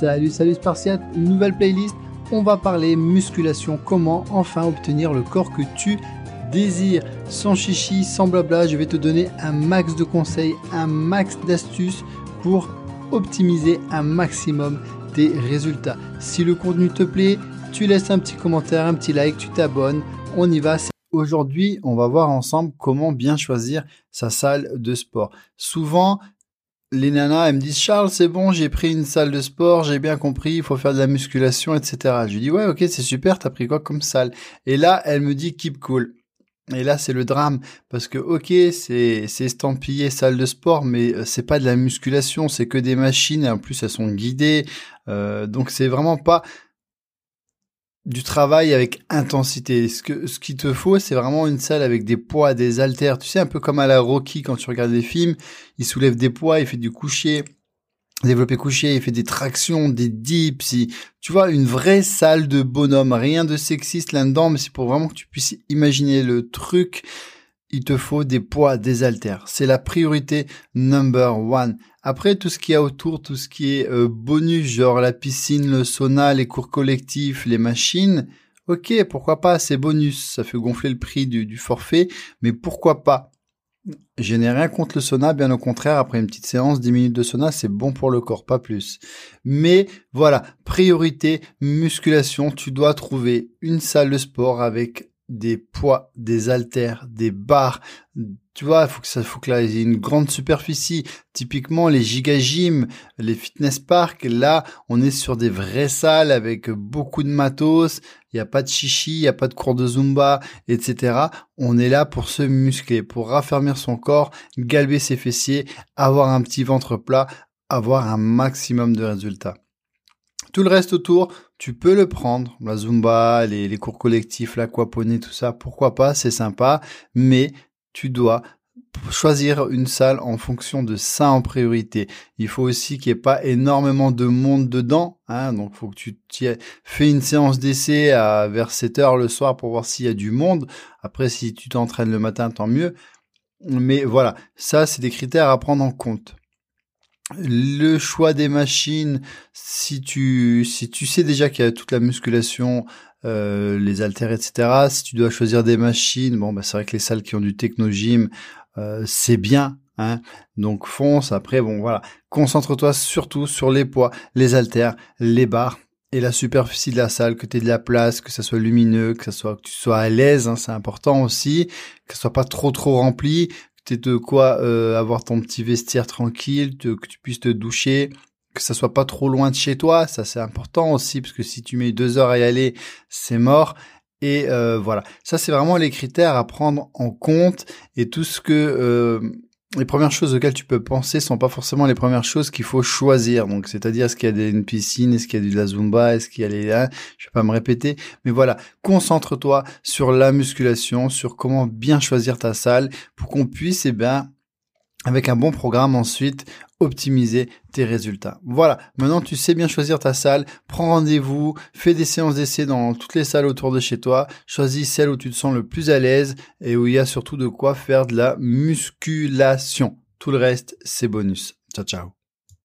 Salut, salut Spartiate, nouvelle playlist. On va parler musculation, comment enfin obtenir le corps que tu désires. Sans chichi, sans blabla, je vais te donner un max de conseils, un max d'astuces pour optimiser un maximum tes résultats. Si le contenu te plaît, tu laisses un petit commentaire, un petit like, tu t'abonnes. On y va. Aujourd'hui, on va voir ensemble comment bien choisir sa salle de sport. Souvent, les nanas, elles me disent Charles, c'est bon, j'ai pris une salle de sport, j'ai bien compris, il faut faire de la musculation, etc. Je lui dis ouais, ok, c'est super, t'as pris quoi comme salle? Et là, elle me dit keep cool. Et là, c'est le drame parce que ok, c'est c'est estampillé salle de sport, mais euh, c'est pas de la musculation, c'est que des machines et en plus elles sont guidées, euh, donc c'est vraiment pas du travail avec intensité. Ce que ce qu'il te faut, c'est vraiment une salle avec des poids, des haltères. Tu sais, un peu comme à la Rocky quand tu regardes des films, il soulève des poids, il fait du coucher, développé couché, il fait des tractions, des dips, tu vois, une vraie salle de bonhomme, rien de sexiste là-dedans, mais c'est pour vraiment que tu puisses imaginer le truc. Il te faut des poids, des haltères. C'est la priorité number one. Après, tout ce qu'il y a autour, tout ce qui est euh, bonus, genre la piscine, le sauna, les cours collectifs, les machines, ok, pourquoi pas, c'est bonus, ça fait gonfler le prix du, du forfait, mais pourquoi pas? Je n'ai rien contre le sauna, bien au contraire, après une petite séance, 10 minutes de sauna, c'est bon pour le corps, pas plus. Mais voilà, priorité, musculation, tu dois trouver une salle de sport avec des poids, des haltères, des barres, tu vois, faut que ça, faut que là, il y ait une grande superficie. Typiquement, les gym, les fitness parks, là, on est sur des vraies salles avec beaucoup de matos. Il n'y a pas de chichi, il n'y a pas de cours de zumba, etc. On est là pour se muscler, pour raffermir son corps, galber ses fessiers, avoir un petit ventre plat, avoir un maximum de résultats. Tout le reste autour, tu peux le prendre, la zumba, les, cours collectifs, l'aquaponie, tout ça, pourquoi pas, c'est sympa, mais tu dois choisir une salle en fonction de ça en priorité. Il faut aussi qu'il n'y ait pas énormément de monde dedans. Hein, donc, faut que tu fais une séance d'essai vers 7 heures le soir pour voir s'il y a du monde. Après, si tu t'entraînes le matin, tant mieux. Mais voilà, ça, c'est des critères à prendre en compte. Le choix des machines, si tu si tu sais déjà qu'il y a toute la musculation, euh, les haltères, etc. Si tu dois choisir des machines, bon, bah, c'est vrai que les salles qui ont du technogym, euh, c'est bien. Hein Donc fonce. Après, bon, voilà. Concentre-toi surtout sur les poids, les haltères, les barres et la superficie de la salle, que tu aies de la place, que ça soit lumineux, que ça soit que tu sois à l'aise, hein, c'est important aussi, que ce soit pas trop trop rempli, de quoi euh, avoir ton petit vestiaire tranquille, que tu puisses te doucher, que ça soit pas trop loin de chez toi, ça c'est important aussi parce que si tu mets deux heures à y aller, c'est mort. Et euh, voilà, ça c'est vraiment les critères à prendre en compte et tout ce que euh, les premières choses auxquelles tu peux penser sont pas forcément les premières choses qu'il faut choisir. Donc c'est-à-dire est-ce qu'il y a une piscine, est-ce qu'il y a de la zumba, est-ce qu'il y a les là, je vais pas me répéter, mais voilà, concentre-toi sur la musculation, sur comment bien choisir ta salle pour qu'on puisse eh bien avec un bon programme ensuite optimiser tes résultats. Voilà, maintenant tu sais bien choisir ta salle, prends rendez-vous, fais des séances d'essai dans toutes les salles autour de chez toi, choisis celle où tu te sens le plus à l'aise et où il y a surtout de quoi faire de la musculation. Tout le reste, c'est bonus. Ciao ciao.